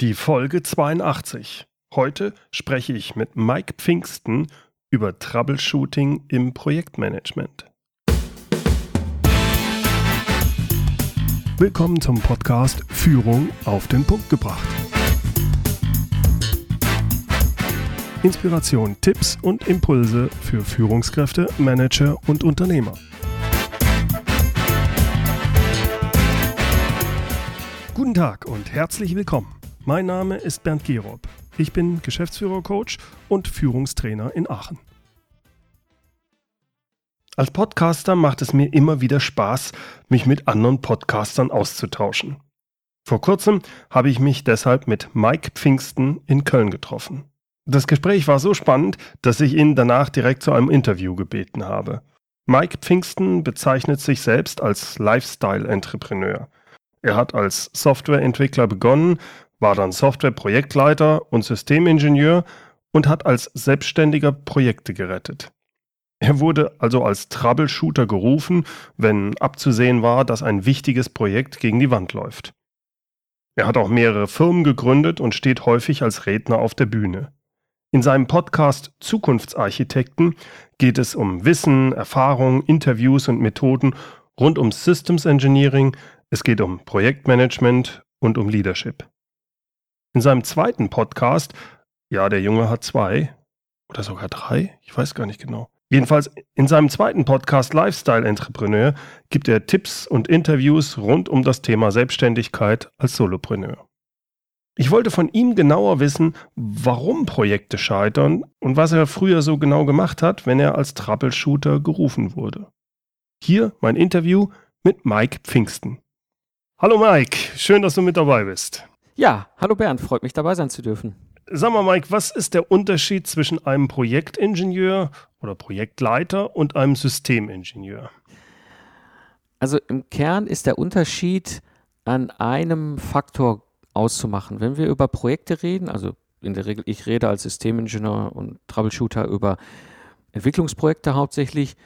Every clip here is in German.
Die Folge 82. Heute spreche ich mit Mike Pfingsten über Troubleshooting im Projektmanagement. Willkommen zum Podcast Führung auf den Punkt gebracht. Inspiration, Tipps und Impulse für Führungskräfte, Manager und Unternehmer. Guten Tag und herzlich willkommen. Mein Name ist Bernd Gerob. Ich bin Geschäftsführer-Coach und Führungstrainer in Aachen. Als Podcaster macht es mir immer wieder Spaß, mich mit anderen Podcastern auszutauschen. Vor kurzem habe ich mich deshalb mit Mike Pfingsten in Köln getroffen. Das Gespräch war so spannend, dass ich ihn danach direkt zu einem Interview gebeten habe. Mike Pfingsten bezeichnet sich selbst als Lifestyle-Entrepreneur. Er hat als Softwareentwickler begonnen war dann Softwareprojektleiter und Systemingenieur und hat als Selbstständiger Projekte gerettet. Er wurde also als Troubleshooter gerufen, wenn abzusehen war, dass ein wichtiges Projekt gegen die Wand läuft. Er hat auch mehrere Firmen gegründet und steht häufig als Redner auf der Bühne. In seinem Podcast Zukunftsarchitekten geht es um Wissen, Erfahrung, Interviews und Methoden rund um Systems Engineering, es geht um Projektmanagement und um Leadership. In seinem zweiten Podcast, ja, der Junge hat zwei oder sogar drei, ich weiß gar nicht genau. Jedenfalls in seinem zweiten Podcast Lifestyle Entrepreneur gibt er Tipps und Interviews rund um das Thema Selbstständigkeit als Solopreneur. Ich wollte von ihm genauer wissen, warum Projekte scheitern und was er früher so genau gemacht hat, wenn er als Troubleshooter gerufen wurde. Hier mein Interview mit Mike Pfingsten. Hallo Mike, schön, dass du mit dabei bist. Ja, hallo Bernd, freut mich dabei sein zu dürfen. Sag mal, Mike, was ist der Unterschied zwischen einem Projektingenieur oder Projektleiter und einem Systemingenieur? Also im Kern ist der Unterschied an einem Faktor auszumachen. Wenn wir über Projekte reden, also in der Regel, ich rede als Systemingenieur und Troubleshooter über Entwicklungsprojekte hauptsächlich,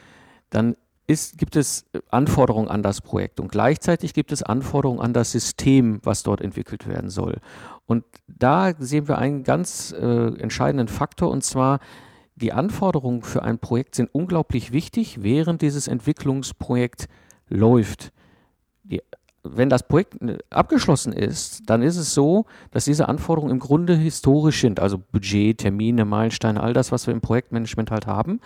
dann ist, gibt es äh, Anforderungen an das Projekt und gleichzeitig gibt es Anforderungen an das System, was dort entwickelt werden soll. Und da sehen wir einen ganz äh, entscheidenden Faktor und zwar die Anforderungen für ein Projekt sind unglaublich wichtig, während dieses Entwicklungsprojekt läuft. Die wenn das Projekt äh, abgeschlossen ist, dann ist es so, dass diese Anforderungen im Grunde historisch sind, also Budget, Termine, Meilensteine, all das, was wir im Projektmanagement halt haben.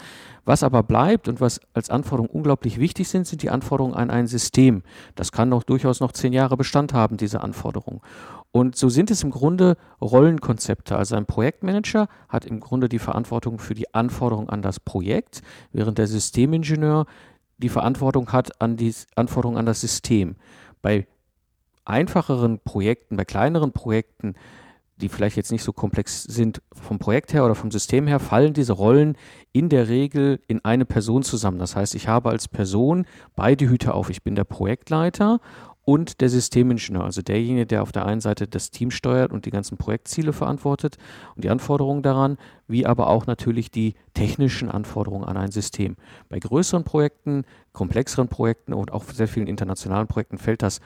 Was aber bleibt und was als Anforderungen unglaublich wichtig sind, sind die Anforderungen an ein System. Das kann doch durchaus noch zehn Jahre Bestand haben, diese Anforderungen. Und so sind es im Grunde Rollenkonzepte. Also ein Projektmanager hat im Grunde die Verantwortung für die Anforderungen an das Projekt, während der Systemingenieur die Verantwortung hat an die Anforderungen an das System. Bei einfacheren Projekten, bei kleineren Projekten, die vielleicht jetzt nicht so komplex sind vom Projekt her oder vom System her, fallen diese Rollen in der Regel in eine Person zusammen. Das heißt, ich habe als Person beide Hüte auf. Ich bin der Projektleiter und der Systemingenieur, also derjenige, der auf der einen Seite das Team steuert und die ganzen Projektziele verantwortet und die Anforderungen daran, wie aber auch natürlich die technischen Anforderungen an ein System. Bei größeren Projekten, komplexeren Projekten und auch sehr vielen internationalen Projekten fällt das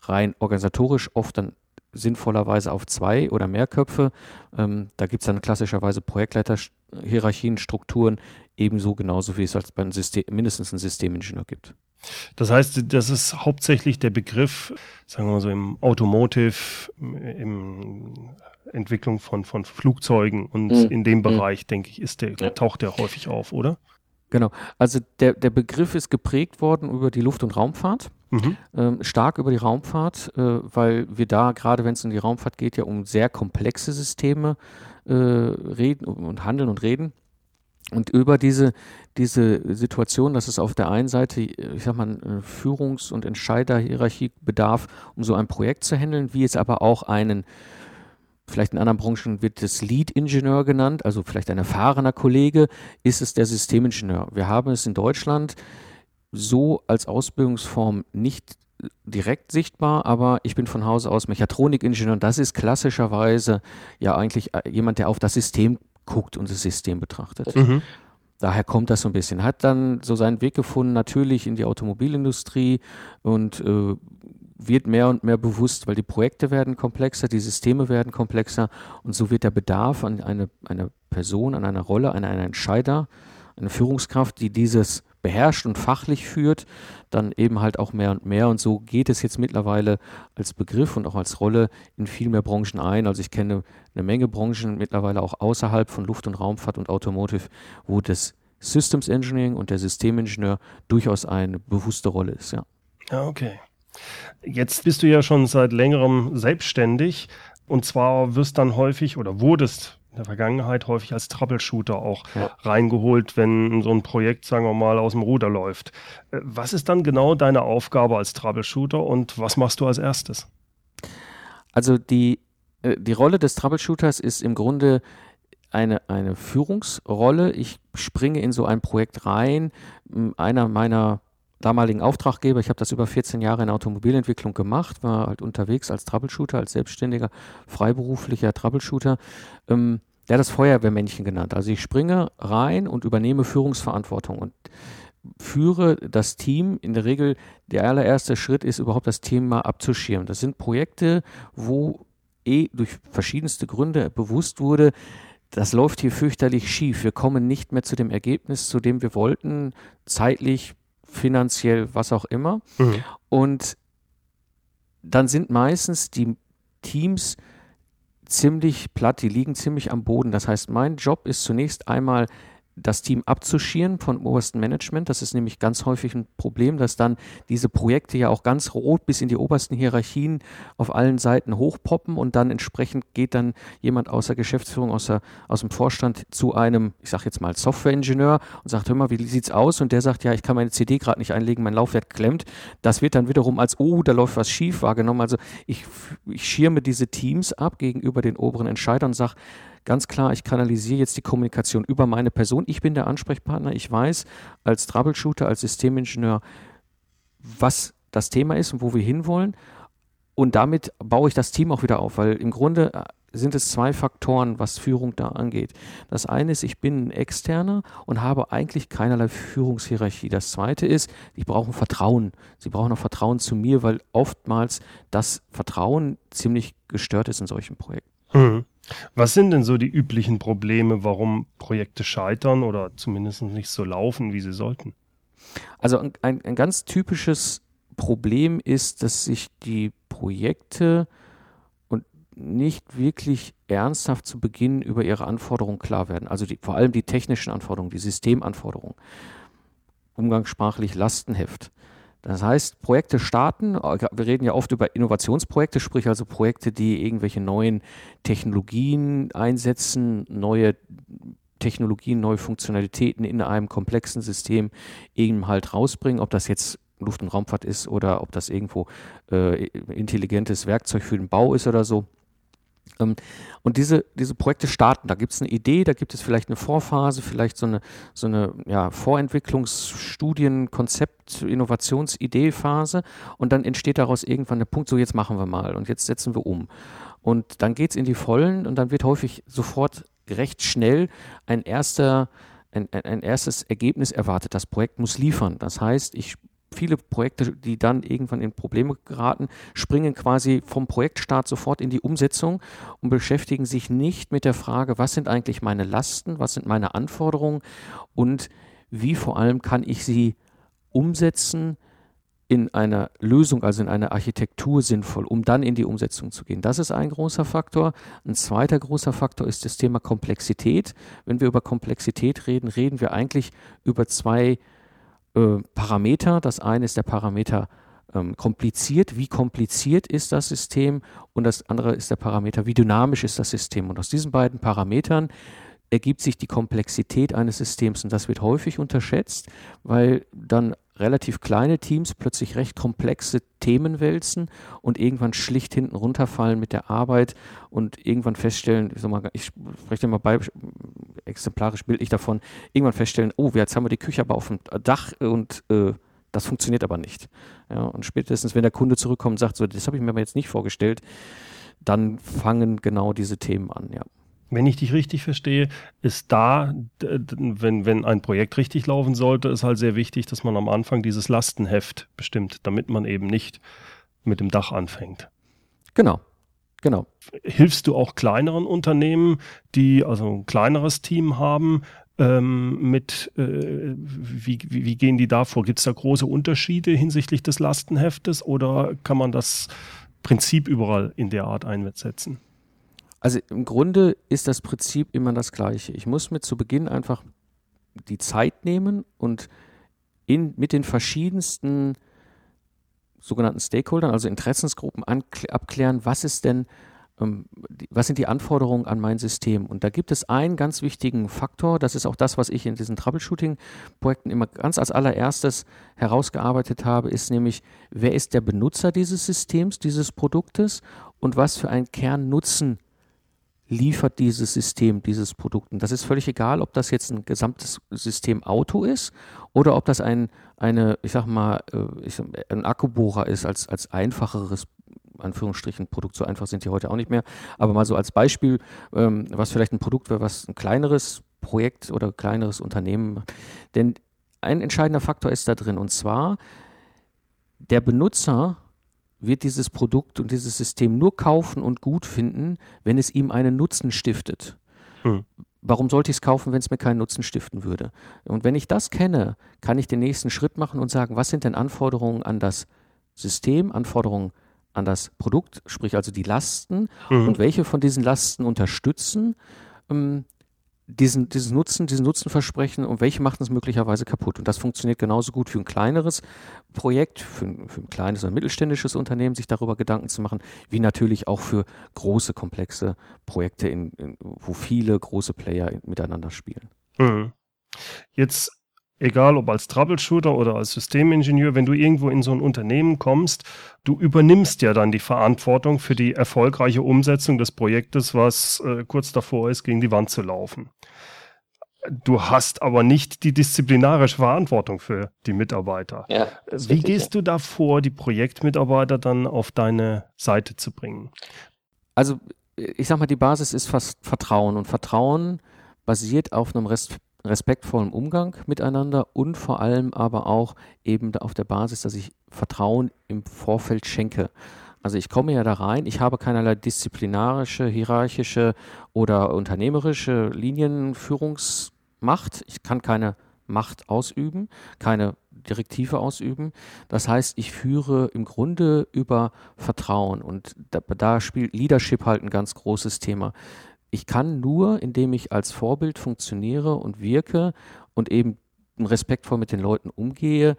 rein organisatorisch oft dann sinnvollerweise auf zwei oder mehr Köpfe. Ähm, da gibt es dann klassischerweise Projektleiterhierarchien, Strukturen, ebenso genauso wie es als beim System, mindestens einen Systemingenieur gibt. Das heißt, das ist hauptsächlich der Begriff, sagen wir mal so im Automotive, im Entwicklung von, von Flugzeugen und mhm. in dem mhm. Bereich, mhm. denke ich, ist der, ja. taucht der häufig auf, oder? Genau. Also der, der Begriff ist geprägt worden über die Luft- und Raumfahrt. Mhm. Ähm, stark über die Raumfahrt, äh, weil wir da, gerade wenn es um die Raumfahrt geht, ja um sehr komplexe Systeme äh, reden und handeln und reden. Und über diese, diese Situation, dass es auf der einen Seite, ich sag mal, Führungs- und Entscheiderhierarchie bedarf, um so ein Projekt zu handeln, wie es aber auch einen, vielleicht in anderen Branchen wird es Lead-Ingenieur genannt, also vielleicht ein erfahrener Kollege, ist es der Systemingenieur. Wir haben es in Deutschland so als Ausbildungsform nicht direkt sichtbar, aber ich bin von Hause aus Mechatronikingenieur und das ist klassischerweise ja eigentlich äh, jemand, der auf das System guckt und das System betrachtet. Mhm. Daher kommt das so ein bisschen. Hat dann so seinen Weg gefunden, natürlich in die Automobilindustrie und äh, wird mehr und mehr bewusst, weil die Projekte werden komplexer, die Systeme werden komplexer und so wird der Bedarf an eine, eine Person, an einer Rolle, an einen Entscheider, eine Führungskraft, die dieses beherrscht und fachlich führt, dann eben halt auch mehr und mehr. Und so geht es jetzt mittlerweile als Begriff und auch als Rolle in viel mehr Branchen ein. Also ich kenne eine Menge Branchen mittlerweile auch außerhalb von Luft- und Raumfahrt und Automotive, wo das Systems Engineering und der Systemingenieur durchaus eine bewusste Rolle ist, ja. Ja, okay. Jetzt bist du ja schon seit längerem selbstständig und zwar wirst dann häufig oder wurdest in der Vergangenheit häufig als Troubleshooter auch ja. reingeholt, wenn so ein Projekt, sagen wir mal, aus dem Ruder läuft. Äh, was ist dann genau deine Aufgabe als Troubleshooter und was machst du als erstes? Also die, äh, die Rolle des Troubleshooters ist im Grunde eine, eine Führungsrolle. Ich springe in so ein Projekt rein. Einer meiner damaligen Auftraggeber, ich habe das über 14 Jahre in Automobilentwicklung gemacht, war halt unterwegs als Troubleshooter, als selbstständiger, freiberuflicher Troubleshooter. Ähm, der hat das Feuerwehrmännchen genannt. Also ich springe rein und übernehme Führungsverantwortung und führe das Team. In der Regel, der allererste Schritt ist überhaupt das Thema abzuschirmen. Das sind Projekte, wo eh durch verschiedenste Gründe bewusst wurde, das läuft hier fürchterlich schief. Wir kommen nicht mehr zu dem Ergebnis, zu dem wir wollten, zeitlich, finanziell, was auch immer. Mhm. Und dann sind meistens die Teams ziemlich platt, die liegen ziemlich am Boden. Das heißt, mein Job ist zunächst einmal das Team abzuschirren vom obersten Management. Das ist nämlich ganz häufig ein Problem, dass dann diese Projekte ja auch ganz rot bis in die obersten Hierarchien auf allen Seiten hochpoppen und dann entsprechend geht dann jemand aus der Geschäftsführung, aus, der, aus dem Vorstand zu einem, ich sage jetzt mal Softwareingenieur und sagt, hör mal, wie sieht's aus? Und der sagt, ja, ich kann meine CD gerade nicht einlegen, mein Laufwerk klemmt. Das wird dann wiederum als, oh, da läuft was schief wahrgenommen. Also ich, ich schirme diese Teams ab gegenüber den oberen Entscheidern und sage, ganz klar, ich kanalisiere jetzt die Kommunikation über meine Person. Ich bin der Ansprechpartner. Ich weiß als Troubleshooter, als Systemingenieur, was das Thema ist und wo wir hinwollen. Und damit baue ich das Team auch wieder auf, weil im Grunde äh, sind es zwei Faktoren, was Führung da angeht. Das eine ist, ich bin ein Externer und habe eigentlich keinerlei Führungshierarchie. Das zweite ist, ich brauche Vertrauen. Sie brauchen auch Vertrauen zu mir, weil oftmals das Vertrauen ziemlich gestört ist in solchen Projekten. Mhm. Was sind denn so die üblichen Probleme, warum Projekte scheitern oder zumindest nicht so laufen, wie sie sollten? Also ein, ein ganz typisches Problem ist, dass sich die Projekte und nicht wirklich ernsthaft zu Beginn über ihre Anforderungen klar werden. Also die, vor allem die technischen Anforderungen, die Systemanforderungen. Umgangssprachlich Lastenheft. Das heißt, Projekte starten, wir reden ja oft über Innovationsprojekte, sprich also Projekte, die irgendwelche neuen Technologien einsetzen, neue Technologien, neue Funktionalitäten in einem komplexen System eben halt rausbringen, ob das jetzt Luft- und Raumfahrt ist oder ob das irgendwo äh, intelligentes Werkzeug für den Bau ist oder so. Ähm, und diese, diese Projekte starten, da gibt es eine Idee, da gibt es vielleicht eine Vorphase, vielleicht so eine, so eine ja, Vorentwicklungsstudien, Konzept, Innovationsidee-Phase und dann entsteht daraus irgendwann der Punkt, so jetzt machen wir mal und jetzt setzen wir um. Und dann geht es in die Vollen und dann wird häufig sofort recht schnell ein erster ein, ein, erstes Ergebnis erwartet. Das Projekt muss liefern. Das heißt, ich viele Projekte, die dann irgendwann in Probleme geraten, springen quasi vom Projektstart sofort in die Umsetzung und beschäftigen sich nicht mit der Frage, was sind eigentlich meine Lasten, was sind meine Anforderungen und wie vor allem kann ich sie umsetzen in einer Lösung, also in einer Architektur sinnvoll, um dann in die Umsetzung zu gehen. Das ist ein großer Faktor. Ein zweiter großer Faktor ist das Thema Komplexität. Wenn wir über Komplexität reden, reden wir eigentlich über zwei äh, Parameter. Das eine ist der Parameter ähm, kompliziert, wie kompliziert ist das System und das andere ist der Parameter, wie dynamisch ist das System. Und aus diesen beiden Parametern ergibt sich die Komplexität eines Systems und das wird häufig unterschätzt, weil dann relativ kleine Teams plötzlich recht komplexe Themen wälzen und irgendwann schlicht hinten runterfallen mit der Arbeit und irgendwann feststellen, ich, mal, ich spreche mal bei, exemplarisch bildlich davon, irgendwann feststellen, oh, jetzt haben wir die Küche aber auf dem Dach und äh, das funktioniert aber nicht. Ja, und spätestens, wenn der Kunde zurückkommt und sagt, so, das habe ich mir aber jetzt nicht vorgestellt, dann fangen genau diese Themen an, ja. Wenn ich dich richtig verstehe, ist da, wenn, wenn ein Projekt richtig laufen sollte, ist halt sehr wichtig, dass man am Anfang dieses Lastenheft bestimmt, damit man eben nicht mit dem Dach anfängt. Genau, genau. Hilfst du auch kleineren Unternehmen, die also ein kleineres Team haben, ähm, mit, äh, wie, wie, wie, gehen die da vor? Gibt es da große Unterschiede hinsichtlich des Lastenheftes oder kann man das Prinzip überall in der Art einsetzen? Also im Grunde ist das Prinzip immer das gleiche. Ich muss mir zu Beginn einfach die Zeit nehmen und in, mit den verschiedensten sogenannten Stakeholdern, also Interessensgruppen, abklären, was ist denn ähm, was sind die Anforderungen an mein System? Und da gibt es einen ganz wichtigen Faktor, das ist auch das, was ich in diesen Troubleshooting-Projekten immer ganz als allererstes herausgearbeitet habe, ist nämlich, wer ist der Benutzer dieses Systems, dieses Produktes und was für einen Kernnutzen liefert dieses System, dieses Produkt. Und das ist völlig egal, ob das jetzt ein gesamtes System Auto ist oder ob das ein, eine, ich sag mal, äh, ein Akkubohrer ist als, als einfacheres Anführungsstrichen Produkt, so einfach sind die heute auch nicht mehr. Aber mal so als Beispiel, ähm, was vielleicht ein Produkt wäre, was ein kleineres Projekt oder kleineres Unternehmen. Denn ein entscheidender Faktor ist da drin und zwar, der Benutzer wird dieses Produkt und dieses System nur kaufen und gut finden, wenn es ihm einen Nutzen stiftet. Hm. Warum sollte ich es kaufen, wenn es mir keinen Nutzen stiften würde? Und wenn ich das kenne, kann ich den nächsten Schritt machen und sagen, was sind denn Anforderungen an das System, Anforderungen an das Produkt, sprich also die Lasten mhm. und welche von diesen Lasten unterstützen ähm, diesen, diesen Nutzen, diesen Nutzenversprechen und welche machen es möglicherweise kaputt. Und das funktioniert genauso gut für ein kleineres Projekt, für, für ein kleines oder mittelständisches Unternehmen, sich darüber Gedanken zu machen, wie natürlich auch für große, komplexe Projekte, in, in, wo viele große Player miteinander spielen. Mhm. Jetzt egal ob als Troubleshooter oder als Systemingenieur, wenn du irgendwo in so ein Unternehmen kommst, du übernimmst ja dann die Verantwortung für die erfolgreiche Umsetzung des Projektes, was äh, kurz davor ist, gegen die Wand zu laufen. Du hast aber nicht die disziplinarische Verantwortung für die Mitarbeiter. Ja, Wie gehst du da vor, die Projektmitarbeiter dann auf deine Seite zu bringen? Also, ich sag mal, die Basis ist fast Vertrauen und Vertrauen basiert auf einem Rest respektvollen Umgang miteinander und vor allem aber auch eben auf der Basis, dass ich Vertrauen im Vorfeld schenke. Also ich komme ja da rein, ich habe keinerlei disziplinarische, hierarchische oder unternehmerische Linienführungsmacht. Ich kann keine Macht ausüben, keine Direktive ausüben. Das heißt, ich führe im Grunde über Vertrauen und da, da spielt Leadership halt ein ganz großes Thema ich kann nur, indem ich als Vorbild funktioniere und wirke und eben respektvoll mit den Leuten umgehe,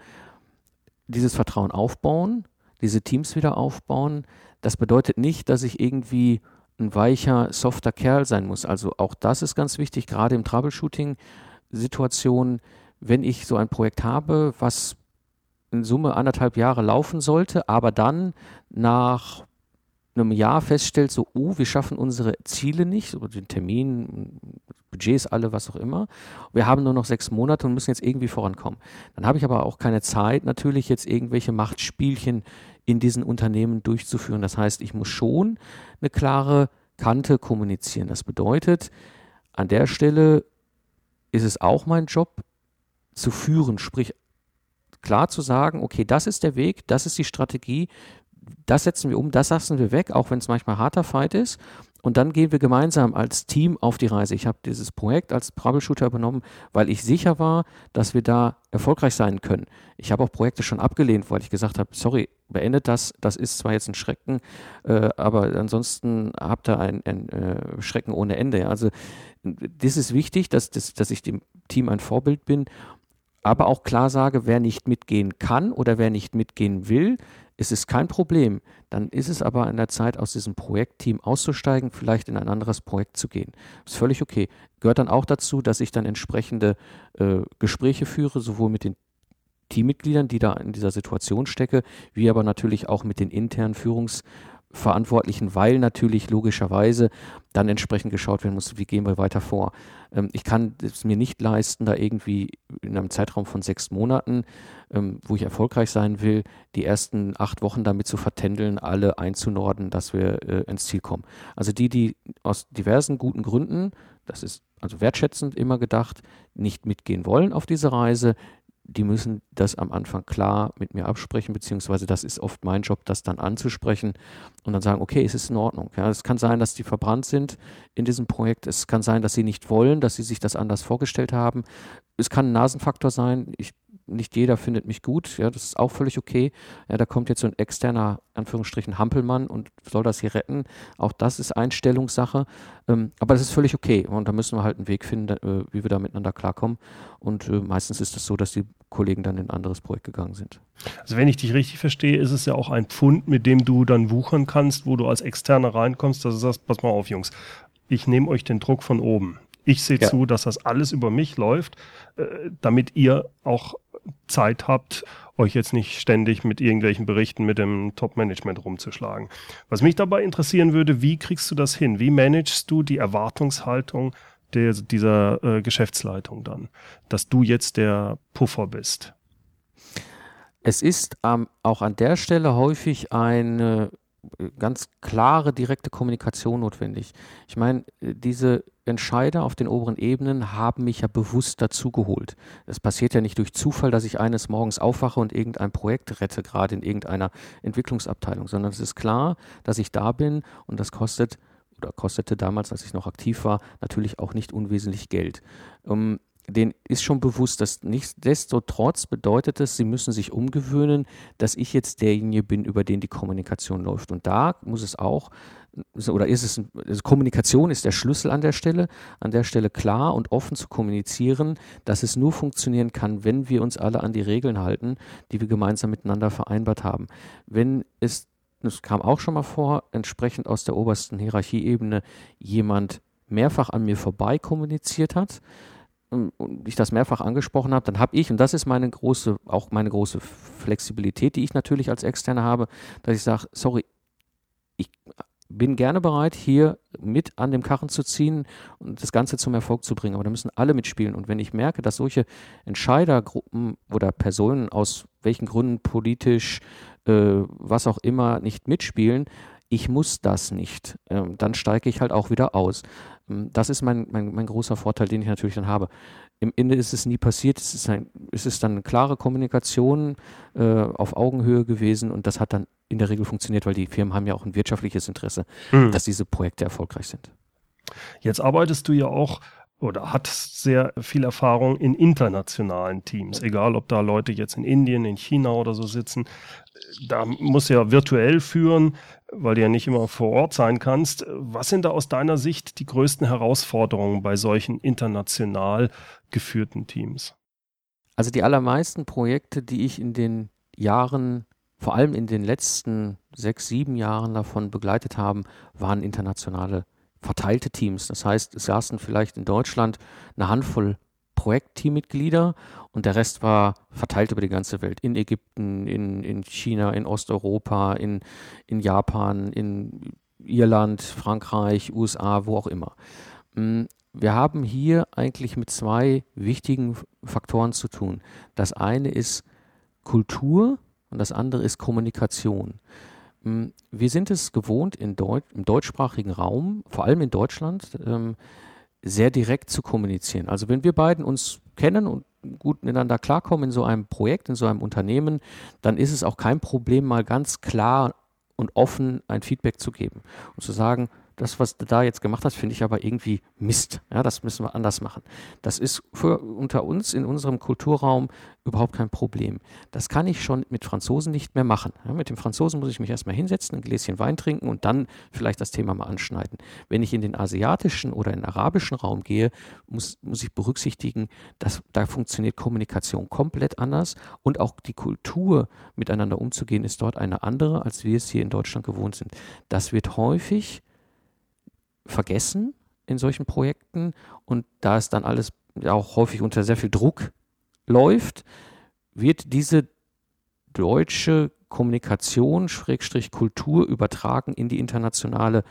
dieses Vertrauen aufbauen, diese Teams wieder aufbauen. Das bedeutet nicht, dass ich irgendwie ein weicher, softer Kerl sein muss. Also auch das ist ganz wichtig, gerade im Troubleshooting-Situationen, wenn ich so ein Projekt habe, was in Summe anderthalb Jahre laufen sollte, aber dann nach einem Jahr feststellt, so, oh, wir schaffen unsere Ziele nicht, so den Termin, Budgets alle, was auch immer. Wir haben nur noch sechs Monate und müssen jetzt irgendwie vorankommen. Dann habe ich aber auch keine Zeit, natürlich jetzt irgendwelche Machtspielchen in diesen Unternehmen durchzuführen. Das heißt, ich muss schon eine klare Kante kommunizieren. Das bedeutet, an der Stelle ist es auch mein Job zu führen, sprich klar zu sagen, okay, das ist der Weg, das ist die Strategie, das setzen wir um, das lassen wir weg, auch wenn es manchmal harter Fight ist. Und dann gehen wir gemeinsam als Team auf die Reise. Ich habe dieses Projekt als Troubleshooter übernommen, weil ich sicher war, dass wir da erfolgreich sein können. Ich habe auch Projekte schon abgelehnt, weil ich gesagt habe, sorry, beendet das. Das ist zwar jetzt ein Schrecken, äh, aber ansonsten habt ihr ein, ein äh, Schrecken ohne Ende. Also das ist wichtig, dass, dass, dass ich dem Team ein Vorbild bin, aber auch klar sage, wer nicht mitgehen kann oder wer nicht mitgehen will, ist es kein Problem. Dann ist es aber an der Zeit, aus diesem Projektteam auszusteigen, vielleicht in ein anderes Projekt zu gehen. Ist völlig okay. Gehört dann auch dazu, dass ich dann entsprechende äh, Gespräche führe, sowohl mit den Teammitgliedern, die da in dieser Situation stecke, wie aber natürlich auch mit den internen Führungs- Verantwortlichen, weil natürlich logischerweise dann entsprechend geschaut werden muss, wie gehen wir weiter vor. Ähm, ich kann es mir nicht leisten, da irgendwie in einem Zeitraum von sechs Monaten, ähm, wo ich erfolgreich sein will, die ersten acht Wochen damit zu vertändeln, alle einzunorden, dass wir äh, ins Ziel kommen. Also die, die aus diversen guten Gründen, das ist also wertschätzend immer gedacht, nicht mitgehen wollen auf diese Reise, die müssen das am Anfang klar mit mir absprechen, beziehungsweise das ist oft mein Job, das dann anzusprechen und dann sagen, okay, es ist in Ordnung. Ja, es kann sein, dass die verbrannt sind in diesem Projekt. Es kann sein, dass sie nicht wollen, dass sie sich das anders vorgestellt haben. Es kann ein Nasenfaktor sein. Ich nicht jeder findet mich gut, ja, das ist auch völlig okay. Ja, da kommt jetzt so ein externer, Anführungsstrichen, Hampelmann und soll das hier retten. Auch das ist Einstellungssache. Ähm, aber das ist völlig okay. Und da müssen wir halt einen Weg finden, äh, wie wir da miteinander klarkommen. Und äh, meistens ist es das so, dass die Kollegen dann in ein anderes Projekt gegangen sind. Also wenn ich dich richtig verstehe, ist es ja auch ein Pfund, mit dem du dann wuchern kannst, wo du als Externer reinkommst, dass du sagst, pass mal auf, Jungs, ich nehme euch den Druck von oben. Ich sehe ja. zu, dass das alles über mich läuft, äh, damit ihr auch Zeit habt, euch jetzt nicht ständig mit irgendwelchen Berichten mit dem Top-Management rumzuschlagen. Was mich dabei interessieren würde, wie kriegst du das hin? Wie managst du die Erwartungshaltung der, dieser äh, Geschäftsleitung dann, dass du jetzt der Puffer bist? Es ist ähm, auch an der Stelle häufig eine ganz klare, direkte Kommunikation notwendig. Ich meine, diese Entscheider auf den oberen Ebenen haben mich ja bewusst dazugeholt. Es passiert ja nicht durch Zufall, dass ich eines Morgens aufwache und irgendein Projekt rette, gerade in irgendeiner Entwicklungsabteilung, sondern es ist klar, dass ich da bin und das kostet oder kostete damals, als ich noch aktiv war, natürlich auch nicht unwesentlich Geld. Um, denen ist schon bewusst, dass nichtsdestotrotz bedeutet es, sie müssen sich umgewöhnen, dass ich jetzt derjenige bin, über den die Kommunikation läuft. Und da muss es auch, oder ist es, also Kommunikation ist der Schlüssel an der Stelle, an der Stelle klar und offen zu kommunizieren, dass es nur funktionieren kann, wenn wir uns alle an die Regeln halten, die wir gemeinsam miteinander vereinbart haben. Wenn es, das kam auch schon mal vor, entsprechend aus der obersten Hierarchieebene jemand mehrfach an mir vorbei kommuniziert hat, und ich das mehrfach angesprochen habe, dann habe ich, und das ist meine große, auch meine große Flexibilität, die ich natürlich als Externe habe, dass ich sage, sorry, ich bin gerne bereit, hier mit an dem Karren zu ziehen und das Ganze zum Erfolg zu bringen. Aber da müssen alle mitspielen. Und wenn ich merke, dass solche Entscheidergruppen oder Personen aus welchen Gründen politisch, äh, was auch immer, nicht mitspielen, ich muss das nicht, ähm, dann steige ich halt auch wieder aus. Ähm, das ist mein, mein, mein großer Vorteil, den ich natürlich dann habe. Im Ende ist es nie passiert, es ist, ein, es ist dann eine klare Kommunikation äh, auf Augenhöhe gewesen und das hat dann in der Regel funktioniert, weil die Firmen haben ja auch ein wirtschaftliches Interesse, mhm. dass diese Projekte erfolgreich sind. Jetzt arbeitest du ja auch oder hat sehr viel Erfahrung in internationalen Teams, egal ob da Leute jetzt in Indien, in China oder so sitzen. Da muss ja virtuell führen, weil du ja nicht immer vor Ort sein kannst. Was sind da aus deiner Sicht die größten Herausforderungen bei solchen international geführten Teams? Also die allermeisten Projekte, die ich in den Jahren, vor allem in den letzten sechs, sieben Jahren davon begleitet habe, waren internationale verteilte Teams. Das heißt, es saßen vielleicht in Deutschland eine Handvoll Projektteammitglieder und der Rest war verteilt über die ganze Welt. In Ägypten, in, in China, in Osteuropa, in, in Japan, in Irland, Frankreich, USA, wo auch immer. Mm, wir haben hier eigentlich mit zwei wichtigen Faktoren zu tun. Das eine ist Kultur und das andere ist Kommunikation. Mm, wir sind es gewohnt, Deut im deutschsprachigen Raum, vor allem in Deutschland, ähm, sehr direkt zu kommunizieren. Also wenn wir beiden uns kennen und gut miteinander klarkommen in so einem Projekt, in so einem Unternehmen, dann ist es auch kein Problem, mal ganz klar und offen ein Feedback zu geben und zu sagen, das, was du da jetzt gemacht hast, finde ich aber irgendwie Mist. Ja, das müssen wir anders machen. Das ist für unter uns in unserem Kulturraum überhaupt kein Problem. Das kann ich schon mit Franzosen nicht mehr machen. Ja, mit dem Franzosen muss ich mich erstmal hinsetzen, ein Gläschen Wein trinken und dann vielleicht das Thema mal anschneiden. Wenn ich in den asiatischen oder in den arabischen Raum gehe, muss, muss ich berücksichtigen, dass da funktioniert Kommunikation komplett anders und auch die Kultur miteinander umzugehen ist dort eine andere, als wir es hier in Deutschland gewohnt sind. Das wird häufig vergessen in solchen Projekten und da es dann alles auch häufig unter sehr viel Druck läuft, wird diese deutsche Kommunikation, Schrägstrich Kultur übertragen in die internationale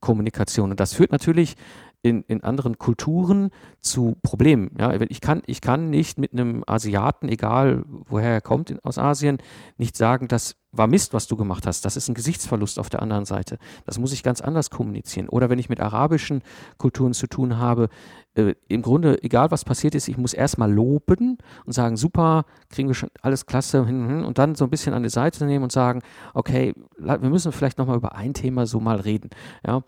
Kommunikation. Und das führt natürlich in, in anderen Kulturen zu Problemen. Ja, ich kann, ich kann nicht mit einem Asiaten, egal woher er kommt in, aus Asien, nicht sagen, das war Mist, was du gemacht hast. Das ist ein Gesichtsverlust auf der anderen Seite. Das muss ich ganz anders kommunizieren. Oder wenn ich mit arabischen Kulturen zu tun habe, äh, im Grunde, egal was passiert ist, ich muss erstmal loben und sagen, super, kriegen wir schon alles klasse hin, hin und dann so ein bisschen an die Seite nehmen und sagen, okay, wir müssen vielleicht nochmal über ein Thema so mal reden. Ja.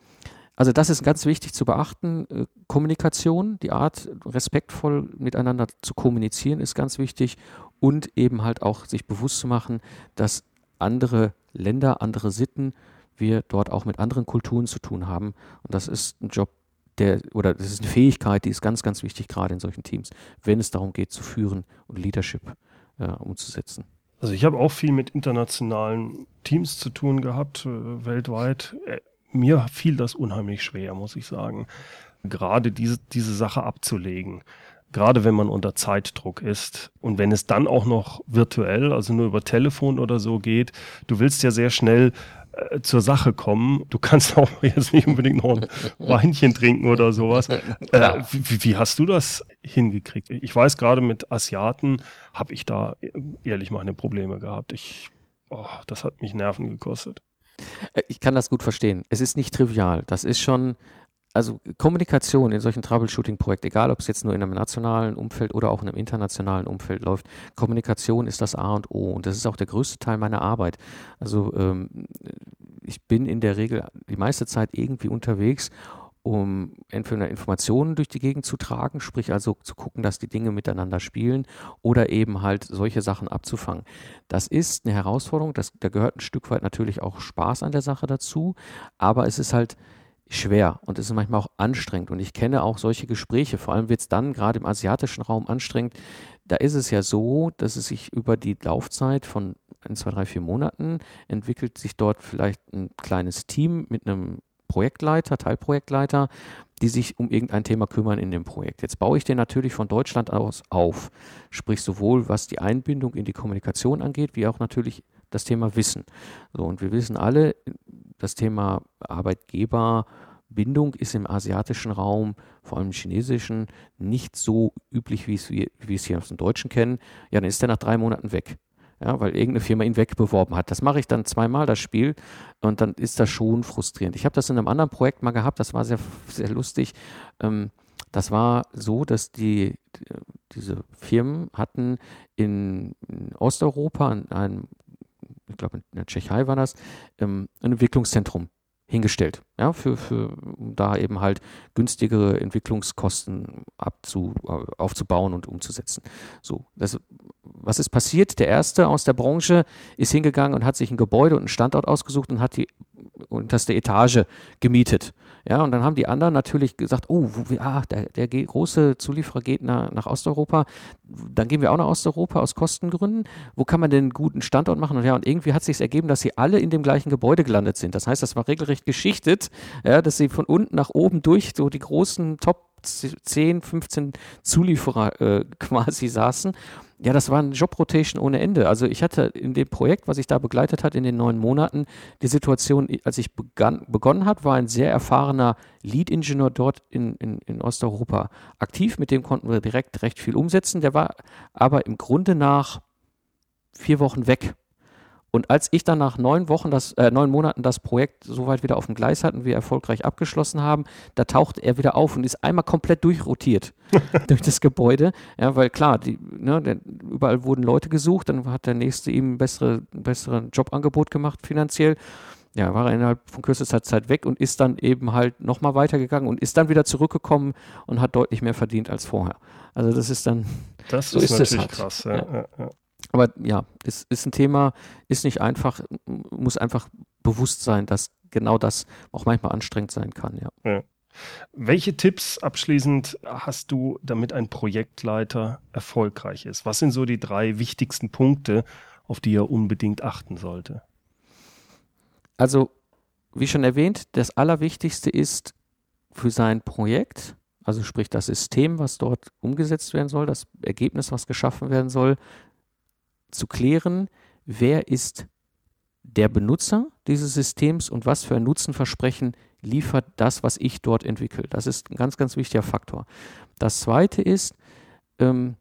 Also das ist ganz wichtig zu beachten. Äh, Kommunikation, die Art, respektvoll miteinander zu kommunizieren, ist ganz wichtig und eben halt auch sich bewusst zu machen, dass andere Länder, andere Sitten, wir dort auch mit anderen Kulturen zu tun haben. Und das ist ein Job, der, oder das ist eine Fähigkeit, die ist ganz, ganz wichtig, gerade in solchen Teams, wenn es darum geht, zu führen und Leadership äh, umzusetzen. Also ich habe auch viel mit internationalen Teams zu tun gehabt, äh, weltweit. Mir fiel das unheimlich schwer, muss ich sagen, gerade diese, diese Sache abzulegen. Gerade wenn man unter Zeitdruck ist und wenn es dann auch noch virtuell, also nur über Telefon oder so geht, du willst ja sehr schnell äh, zur Sache kommen. Du kannst auch jetzt nicht unbedingt noch ein Weinchen trinken oder sowas. Äh, wie, wie, hast du das hingekriegt? Ich weiß gerade mit Asiaten habe ich da äh, ehrlich meine Probleme gehabt. Ich, oh, das hat mich Nerven gekostet. Äh, ich kann das gut verstehen. Es ist nicht trivial. Das ist schon, also Kommunikation in solchen Troubleshooting-Projekten, egal ob es jetzt nur in einem nationalen Umfeld oder auch in einem internationalen Umfeld läuft, Kommunikation ist das A und O und das ist auch der größte Teil meiner Arbeit. Also ähm, ich bin in der Regel die meiste Zeit irgendwie unterwegs um entweder Informationen durch die Gegend zu tragen, sprich also zu gucken, dass die Dinge miteinander spielen oder eben halt solche Sachen abzufangen. Das ist eine Herausforderung, das, da gehört ein Stück weit natürlich auch Spaß an der Sache dazu, aber es ist halt schwer und es ist manchmal auch anstrengend und ich kenne auch solche Gespräche, vor allem wird es dann gerade im asiatischen Raum anstrengend, da ist es ja so, dass es sich über die Laufzeit von ein, zwei, drei, vier Monaten entwickelt sich dort vielleicht ein kleines Team mit einem Projektleiter, Teilprojektleiter, die sich um irgendein Thema kümmern in dem Projekt. Jetzt baue ich den natürlich von Deutschland aus auf, sprich sowohl was die Einbindung in die Kommunikation angeht, wie auch natürlich das Thema Wissen. So, und wir wissen alle, das Thema Arbeitgeberbindung ist im asiatischen Raum, vor allem im chinesischen, nicht so üblich, wie, es, wie wir es hier aus dem Deutschen kennen. Ja, dann ist er nach drei Monaten weg ja, weil irgendeine Firma ihn wegbeworben hat. Das mache ich dann zweimal, das Spiel, und dann ist das schon frustrierend. Ich habe das in einem anderen Projekt mal gehabt, das war sehr, sehr lustig. Ähm, das war so, dass die, diese Firmen hatten in, in Osteuropa, in einem, ich glaube in der Tschechei war das, ähm, ein Entwicklungszentrum hingestellt, ja, für, für um da eben halt günstigere Entwicklungskosten abzu, aufzubauen und umzusetzen. So, das, was ist passiert? Der erste aus der Branche ist hingegangen und hat sich ein Gebäude und einen Standort ausgesucht und hat die unterste Etage gemietet. Ja, und dann haben die anderen natürlich gesagt, oh, ah, der, der große Zulieferer geht nach, nach Osteuropa, dann gehen wir auch nach Osteuropa aus Kostengründen. Wo kann man denn einen guten Standort machen? Und ja, und irgendwie hat sich ergeben, dass sie alle in dem gleichen Gebäude gelandet sind. Das heißt, das war regelrecht geschichtet, ja, dass sie von unten nach oben durch so die großen Top 10, 15 Zulieferer äh, quasi saßen ja, das war eine Jobrotation ohne Ende. Also ich hatte in dem Projekt, was ich da begleitet hat in den neun Monaten, die Situation, als ich begann, begonnen habe, war ein sehr erfahrener Lead-Ingenieur dort in, in, in Osteuropa aktiv. Mit dem konnten wir direkt recht viel umsetzen. Der war aber im Grunde nach vier Wochen weg. Und als ich dann nach neun Wochen, das, äh, neun Monaten das Projekt soweit wieder auf dem Gleis hatten, wir erfolgreich abgeschlossen haben, da tauchte er wieder auf und ist einmal komplett durchrotiert durch das Gebäude. Ja, weil klar, die, ne, der, überall wurden Leute gesucht, dann hat der nächste ihm ein bessere, bessere Jobangebot gemacht finanziell. Ja, war er innerhalb von kürzester Zeit weg und ist dann eben halt nochmal weitergegangen und ist dann wieder zurückgekommen und hat deutlich mehr verdient als vorher. Also das ist dann. Das so ist, ist natürlich halt. krass, ja. ja. ja. Aber ja, es ist ein Thema, ist nicht einfach, muss einfach bewusst sein, dass genau das auch manchmal anstrengend sein kann, ja. ja. Welche Tipps abschließend hast du, damit ein Projektleiter erfolgreich ist? Was sind so die drei wichtigsten Punkte, auf die er unbedingt achten sollte? Also, wie schon erwähnt, das Allerwichtigste ist für sein Projekt, also sprich das System, was dort umgesetzt werden soll, das Ergebnis, was geschaffen werden soll, zu klären, wer ist der Benutzer dieses Systems und was für ein Nutzenversprechen liefert das, was ich dort entwickle. Das ist ein ganz, ganz wichtiger Faktor. Das zweite ist, ähm,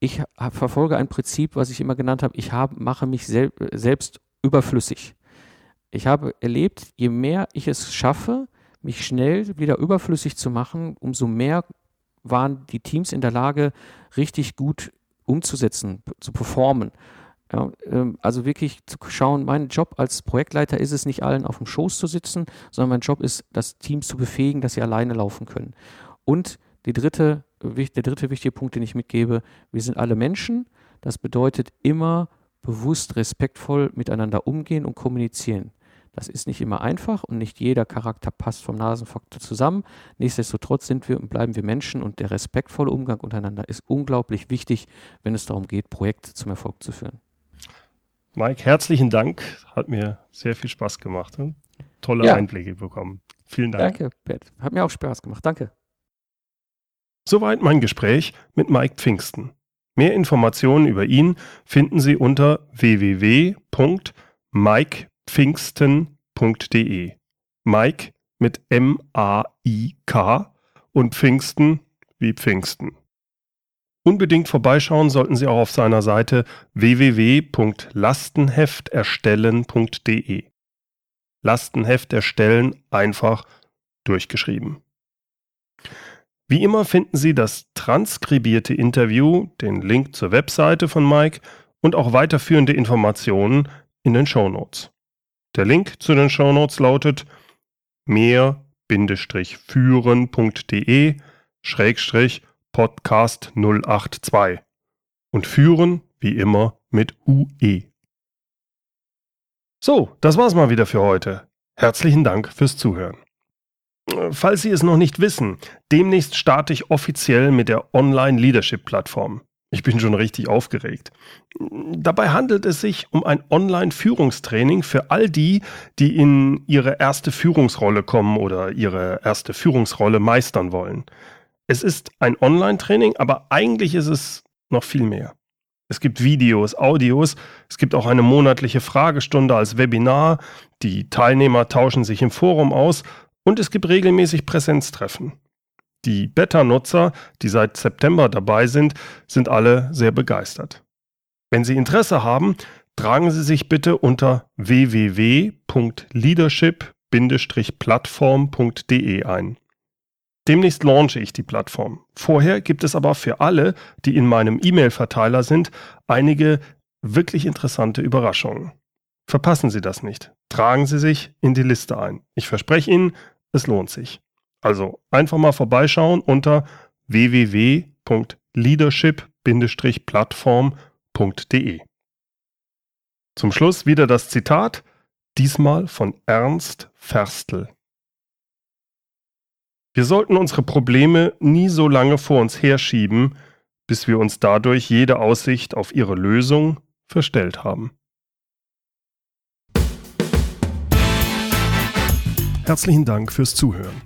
ich verfolge ein Prinzip, was ich immer genannt habe, ich hab, mache mich sel selbst überflüssig. Ich habe erlebt, je mehr ich es schaffe, mich schnell wieder überflüssig zu machen, umso mehr waren die Teams in der Lage, richtig gut umzusetzen, zu performen. Ja, ähm, also wirklich zu schauen, mein Job als Projektleiter ist es nicht allen auf dem Schoß zu sitzen, sondern mein Job ist, das Team zu befähigen, dass sie alleine laufen können. Und die dritte, der dritte wichtige Punkt, den ich mitgebe, wir sind alle Menschen. Das bedeutet immer bewusst respektvoll miteinander umgehen und kommunizieren. Das ist nicht immer einfach und nicht jeder Charakter passt vom Nasenfaktor zusammen. Nichtsdestotrotz sind wir und bleiben wir Menschen und der respektvolle Umgang untereinander ist unglaublich wichtig, wenn es darum geht, Projekte zum Erfolg zu führen. Mike, herzlichen Dank. Hat mir sehr viel Spaß gemacht. Ne? Tolle ja. Einblicke bekommen. Vielen Dank. Danke, Bert. Hat mir auch Spaß gemacht. Danke. Soweit mein Gespräch mit Mike Pfingsten. Mehr Informationen über ihn finden Sie unter www.mike.com pfingsten.de. Mike mit M-A-I-K und Pfingsten wie Pfingsten. Unbedingt vorbeischauen sollten Sie auch auf seiner Seite www.lastenhefterstellen.de. Lastenheft erstellen einfach durchgeschrieben. Wie immer finden Sie das transkribierte Interview, den Link zur Webseite von Mike und auch weiterführende Informationen in den Shownotes. Der Link zu den Shownotes lautet mehr-führen.de Schrägstrich Podcast 082 und führen wie immer mit UE. So, das war's mal wieder für heute. Herzlichen Dank fürs Zuhören. Falls Sie es noch nicht wissen, demnächst starte ich offiziell mit der Online Leadership Plattform. Ich bin schon richtig aufgeregt. Dabei handelt es sich um ein Online-Führungstraining für all die, die in ihre erste Führungsrolle kommen oder ihre erste Führungsrolle meistern wollen. Es ist ein Online-Training, aber eigentlich ist es noch viel mehr. Es gibt Videos, Audios, es gibt auch eine monatliche Fragestunde als Webinar, die Teilnehmer tauschen sich im Forum aus und es gibt regelmäßig Präsenztreffen. Die Beta-Nutzer, die seit September dabei sind, sind alle sehr begeistert. Wenn Sie Interesse haben, tragen Sie sich bitte unter www.leadership-plattform.de ein. Demnächst launche ich die Plattform. Vorher gibt es aber für alle, die in meinem E-Mail-Verteiler sind, einige wirklich interessante Überraschungen. Verpassen Sie das nicht. Tragen Sie sich in die Liste ein. Ich verspreche Ihnen, es lohnt sich. Also einfach mal vorbeischauen unter www.leadership-plattform.de. Zum Schluss wieder das Zitat, diesmal von Ernst Ferstel. Wir sollten unsere Probleme nie so lange vor uns herschieben, bis wir uns dadurch jede Aussicht auf ihre Lösung verstellt haben. Herzlichen Dank fürs Zuhören.